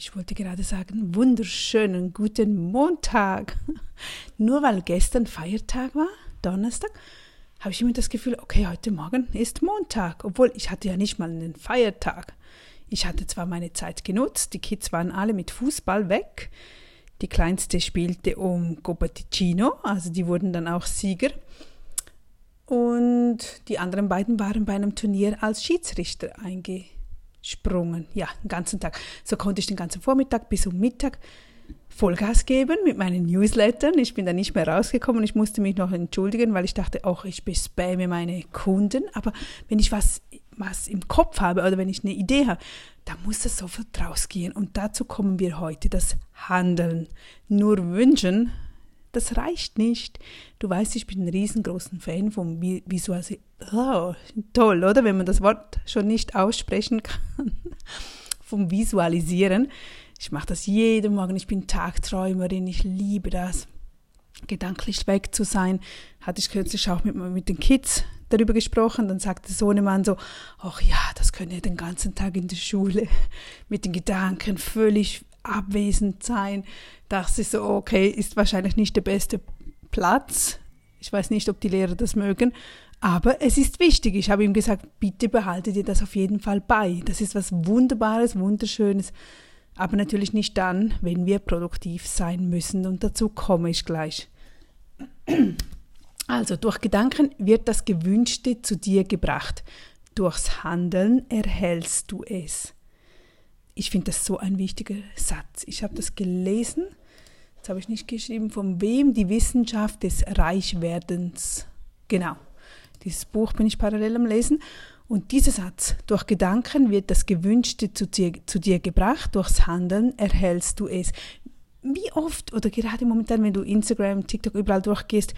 ich wollte gerade sagen, wunderschönen guten Montag. Nur weil gestern Feiertag war, Donnerstag, habe ich immer das Gefühl, okay, heute Morgen ist Montag, obwohl ich hatte ja nicht mal einen Feiertag. Ich hatte zwar meine Zeit genutzt, die Kids waren alle mit Fußball weg. Die kleinste spielte um Copaticino, also die wurden dann auch Sieger. Und die anderen beiden waren bei einem Turnier als Schiedsrichter eingesprungen. Ja, den ganzen Tag. So konnte ich den ganzen Vormittag bis um Mittag Vollgas geben mit meinen Newslettern. Ich bin da nicht mehr rausgekommen. Ich musste mich noch entschuldigen, weil ich dachte, auch ich bespamme meine Kunden. Aber wenn ich was, was im Kopf habe oder wenn ich eine Idee habe, da muss das sofort rausgehen. Und dazu kommen wir heute, das Handeln. Nur wünschen, das reicht nicht. Du weißt, ich bin ein riesengroßer Fan vom Visualisieren. Oh, toll, oder? Wenn man das Wort schon nicht aussprechen kann. vom Visualisieren. Ich mache das jeden Morgen. Ich bin Tagträumerin. Ich liebe das. Gedanklich weg zu sein. Hatte ich kürzlich auch mit, mit den Kids darüber gesprochen. Dann sagte Sohnemann so, ach ja, das können ja den ganzen Tag in der Schule mit den Gedanken völlig abwesend sein. Dachte ich so, okay, ist wahrscheinlich nicht der beste Platz. Ich weiß nicht, ob die Lehrer das mögen, aber es ist wichtig. Ich habe ihm gesagt, bitte behalte dir das auf jeden Fall bei. Das ist was Wunderbares, Wunderschönes aber natürlich nicht dann, wenn wir produktiv sein müssen und dazu komme ich gleich. Also durch Gedanken wird das Gewünschte zu dir gebracht. Durchs Handeln erhältst du es. Ich finde das so ein wichtiger Satz. Ich habe das gelesen, jetzt habe ich nicht geschrieben, von wem die Wissenschaft des Reichwerdens. Genau, dieses Buch bin ich parallel am Lesen und dieser Satz, durch Gedanken wird das Gewünschte zu dir, zu dir gebracht, durchs Handeln erhältst du es. Wie oft oder gerade momentan, wenn du Instagram, TikTok überall durchgehst,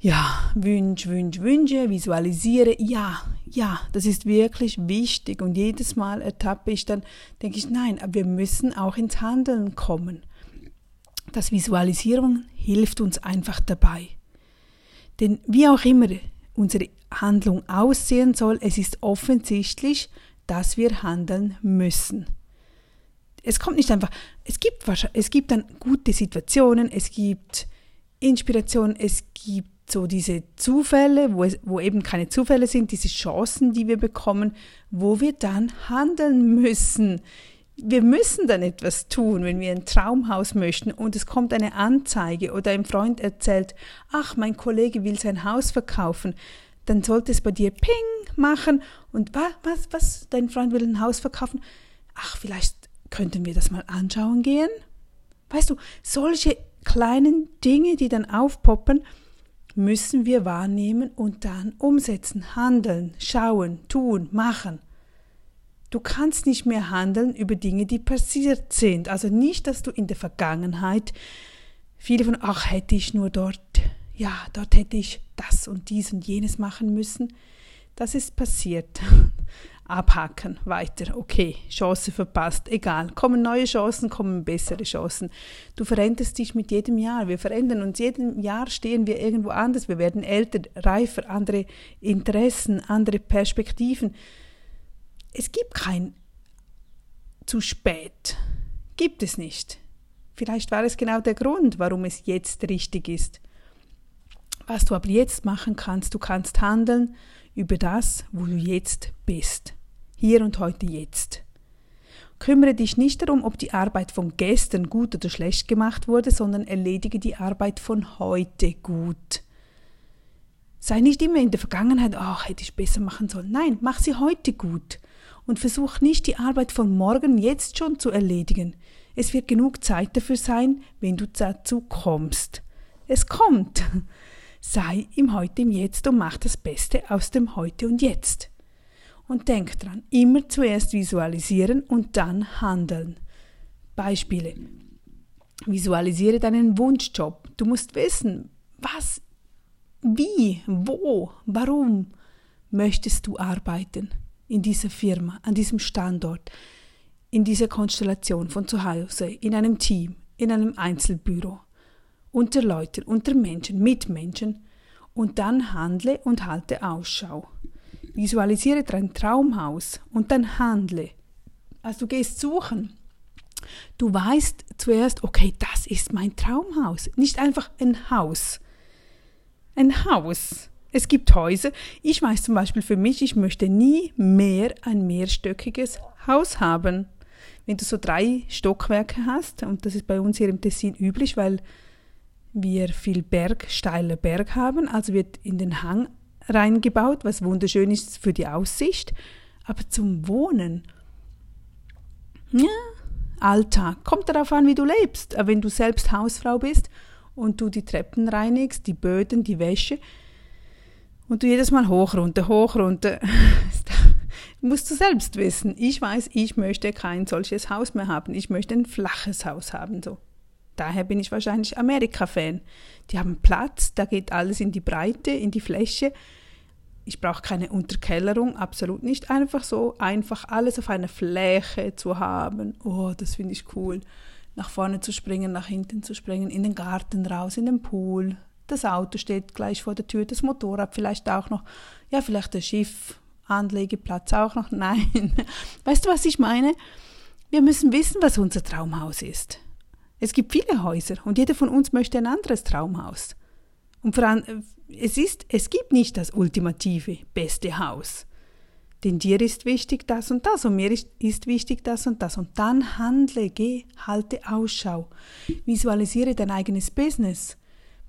ja, Wünsch, Wünsch, Wünsche, visualisiere, ja, ja, das ist wirklich wichtig. Und jedes Mal ertappe ich dann, denke ich, nein, aber wir müssen auch ins Handeln kommen. Das Visualisierung hilft uns einfach dabei. Denn wie auch immer unsere Handlung aussehen soll. Es ist offensichtlich, dass wir handeln müssen. Es kommt nicht einfach, es gibt, es gibt dann gute Situationen, es gibt Inspiration, es gibt so diese Zufälle, wo, es, wo eben keine Zufälle sind, diese Chancen, die wir bekommen, wo wir dann handeln müssen. Wir müssen dann etwas tun, wenn wir ein Traumhaus möchten und es kommt eine Anzeige oder ein Freund erzählt, ach, mein Kollege will sein Haus verkaufen dann sollte es bei dir Ping machen und was, was, was, dein Freund will ein Haus verkaufen. Ach, vielleicht könnten wir das mal anschauen gehen. Weißt du, solche kleinen Dinge, die dann aufpoppen, müssen wir wahrnehmen und dann umsetzen, handeln, schauen, tun, machen. Du kannst nicht mehr handeln über Dinge, die passiert sind. Also nicht, dass du in der Vergangenheit viele von, ach, hätte ich nur dort ja, dort hätte ich das und dies und jenes machen müssen. Das ist passiert. Abhaken, weiter, okay, Chance verpasst, egal. Kommen neue Chancen, kommen bessere Chancen. Du veränderst dich mit jedem Jahr. Wir verändern uns. Jedem Jahr stehen wir irgendwo anders. Wir werden älter, reifer, andere Interessen, andere Perspektiven. Es gibt kein zu spät. Gibt es nicht. Vielleicht war es genau der Grund, warum es jetzt richtig ist was du ab jetzt machen kannst. Du kannst handeln über das, wo du jetzt bist. Hier und heute jetzt. Kümmere dich nicht darum, ob die Arbeit von gestern gut oder schlecht gemacht wurde, sondern erledige die Arbeit von heute gut. Sei nicht immer in der Vergangenheit, ach, hätte ich besser machen sollen. Nein, mach sie heute gut. Und versuch nicht die Arbeit von morgen jetzt schon zu erledigen. Es wird genug Zeit dafür sein, wenn du dazu kommst. Es kommt. Sei im Heute, im Jetzt und mach das Beste aus dem Heute und Jetzt. Und denk dran, immer zuerst visualisieren und dann handeln. Beispiele. Visualisiere deinen Wunschjob. Du musst wissen, was, wie, wo, warum möchtest du arbeiten in dieser Firma, an diesem Standort, in dieser Konstellation von zu Hause, in einem Team, in einem Einzelbüro unter Leuten, unter Menschen, mit Menschen und dann handle und halte Ausschau. Visualisiere dein Traumhaus und dann handle. Also du gehst suchen. Du weißt zuerst, okay, das ist mein Traumhaus. Nicht einfach ein Haus. Ein Haus. Es gibt Häuser. Ich weiß zum Beispiel für mich, ich möchte nie mehr ein mehrstöckiges Haus haben. Wenn du so drei Stockwerke hast, und das ist bei uns hier im Tessin üblich, weil wir viel Berg, steiler Berg haben, also wird in den Hang reingebaut, was wunderschön ist für die Aussicht, aber zum Wohnen, ja, Alltag, kommt darauf an, wie du lebst. Aber wenn du selbst Hausfrau bist und du die Treppen reinigst, die Böden, die Wäsche, und du jedes Mal hoch, runter, hoch, runter. musst du selbst wissen. Ich weiß, ich möchte kein solches Haus mehr haben. Ich möchte ein flaches Haus haben, so. Daher bin ich wahrscheinlich Amerika-Fan. Die haben Platz, da geht alles in die Breite, in die Fläche. Ich brauche keine Unterkellerung, absolut nicht. Einfach so, einfach alles auf einer Fläche zu haben. Oh, das finde ich cool. Nach vorne zu springen, nach hinten zu springen, in den Garten raus, in den Pool, das Auto steht gleich vor der Tür, das Motorrad vielleicht auch noch, ja, vielleicht der Schiff, Anlegeplatz auch noch. Nein. Weißt du, was ich meine? Wir müssen wissen, was unser Traumhaus ist. Es gibt viele Häuser und jeder von uns möchte ein anderes Traumhaus. Und vor allem, es ist, es gibt nicht das ultimative, beste Haus. Denn dir ist wichtig das und das und mir ist, ist wichtig das und das. Und dann handle, geh, halte Ausschau. Visualisiere dein eigenes Business.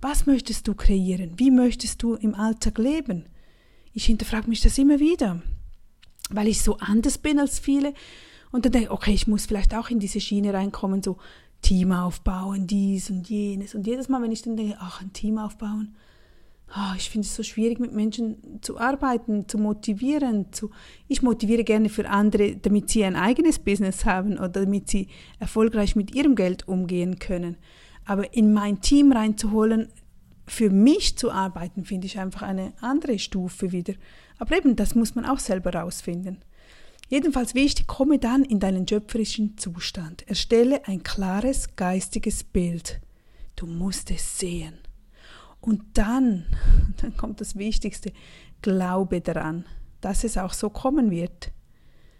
Was möchtest du kreieren? Wie möchtest du im Alltag leben? Ich hinterfrage mich das immer wieder, weil ich so anders bin als viele. Und dann denke ich, okay, ich muss vielleicht auch in diese Schiene reinkommen, so Team aufbauen, dies und jenes. Und jedes Mal, wenn ich dann denke, ach, ein Team aufbauen, oh, ich finde es so schwierig, mit Menschen zu arbeiten, zu motivieren. Zu, ich motiviere gerne für andere, damit sie ein eigenes Business haben oder damit sie erfolgreich mit ihrem Geld umgehen können. Aber in mein Team reinzuholen, für mich zu arbeiten, finde ich einfach eine andere Stufe wieder. Aber eben, das muss man auch selber rausfinden. Jedenfalls wichtig, komme dann in deinen schöpferischen Zustand. Erstelle ein klares geistiges Bild. Du musst es sehen. Und dann, dann kommt das Wichtigste, glaube daran, dass es auch so kommen wird.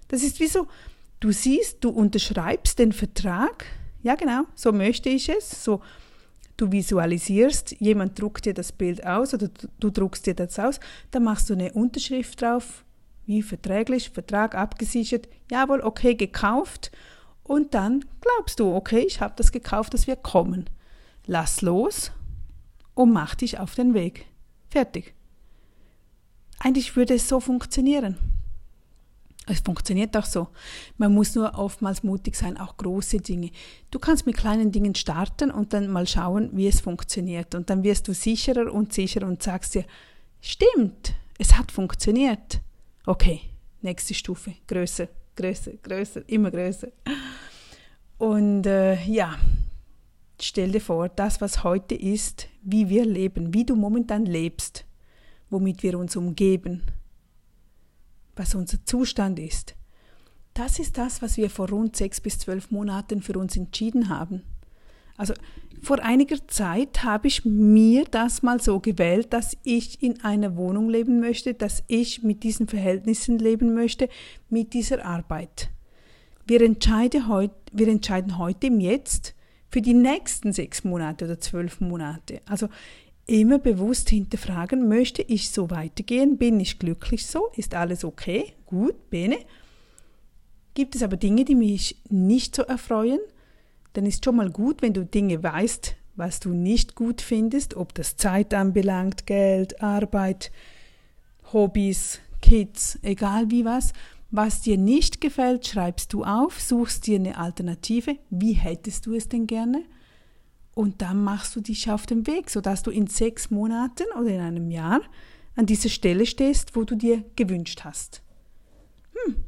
Das ist wie so, du siehst, du unterschreibst den Vertrag, ja, genau, so möchte ich es. So, du visualisierst, jemand druckt dir das Bild aus oder du, du druckst dir das aus, dann machst du eine Unterschrift drauf, wie verträglich, Vertrag abgesichert, jawohl, okay, gekauft. Und dann glaubst du, okay, ich habe das gekauft, dass wir kommen. Lass los und mach dich auf den Weg. Fertig. Eigentlich würde es so funktionieren. Es funktioniert auch so. Man muss nur oftmals mutig sein, auch große Dinge. Du kannst mit kleinen Dingen starten und dann mal schauen, wie es funktioniert. Und dann wirst du sicherer und sicherer und sagst dir, stimmt, es hat funktioniert. Okay, nächste Stufe, größer, größer, größer, immer größer. Und äh, ja, stell dir vor, das, was heute ist, wie wir leben, wie du momentan lebst, womit wir uns umgeben was unser Zustand ist. Das ist das, was wir vor rund sechs bis zwölf Monaten für uns entschieden haben. Also vor einiger Zeit habe ich mir das mal so gewählt, dass ich in einer Wohnung leben möchte, dass ich mit diesen Verhältnissen leben möchte, mit dieser Arbeit. Wir entscheiden, heut, wir entscheiden heute im Jetzt für die nächsten sechs Monate oder zwölf Monate. Also immer bewusst hinterfragen, möchte ich so weitergehen? Bin ich glücklich so? Ist alles okay? Gut, bene. Gibt es aber Dinge, die mich nicht so erfreuen? Dann ist schon mal gut, wenn du Dinge weißt, was du nicht gut findest, ob das Zeit anbelangt, Geld, Arbeit, Hobbys, Kids, egal wie was. Was dir nicht gefällt, schreibst du auf, suchst dir eine Alternative. Wie hättest du es denn gerne? Und dann machst du dich auf den Weg, sodass du in sechs Monaten oder in einem Jahr an dieser Stelle stehst, wo du dir gewünscht hast. Hm,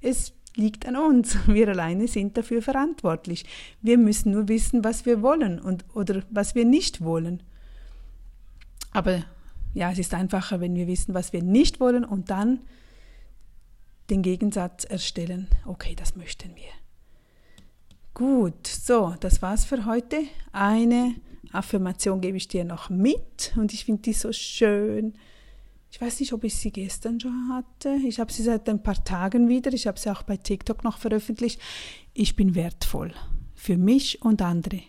es liegt an uns. Wir alleine sind dafür verantwortlich. Wir müssen nur wissen, was wir wollen und, oder was wir nicht wollen. Aber ja, es ist einfacher, wenn wir wissen, was wir nicht wollen und dann den Gegensatz erstellen. Okay, das möchten wir. Gut, so, das war's für heute. Eine Affirmation gebe ich dir noch mit und ich finde die so schön. Ich weiß nicht, ob ich sie gestern schon hatte. Ich habe sie seit ein paar Tagen wieder. Ich habe sie auch bei TikTok noch veröffentlicht. Ich bin wertvoll für mich und andere.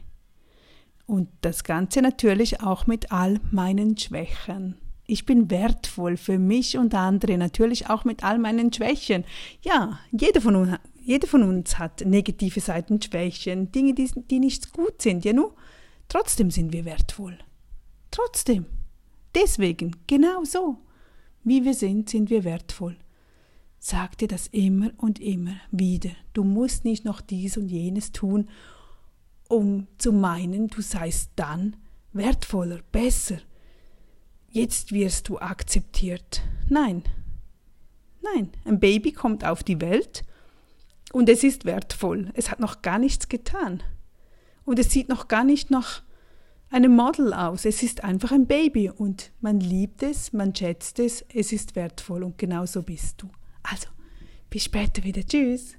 Und das Ganze natürlich auch mit all meinen Schwächen. Ich bin wertvoll für mich und andere, natürlich auch mit all meinen Schwächen. Ja, jeder von uns, von uns hat negative Seiten, Schwächen, Dinge, die, die nicht gut sind. Ja, nur trotzdem sind wir wertvoll. Trotzdem. Deswegen, genau so. Wie wir sind, sind wir wertvoll. Sag dir das immer und immer wieder. Du musst nicht noch dies und jenes tun, um zu meinen, du seist dann wertvoller, besser. Jetzt wirst du akzeptiert. Nein. Nein, ein Baby kommt auf die Welt und es ist wertvoll. Es hat noch gar nichts getan. Und es sieht noch gar nicht nach einem Model aus. Es ist einfach ein Baby und man liebt es, man schätzt es, es ist wertvoll und genau so bist du. Also, bis später wieder. Tschüss.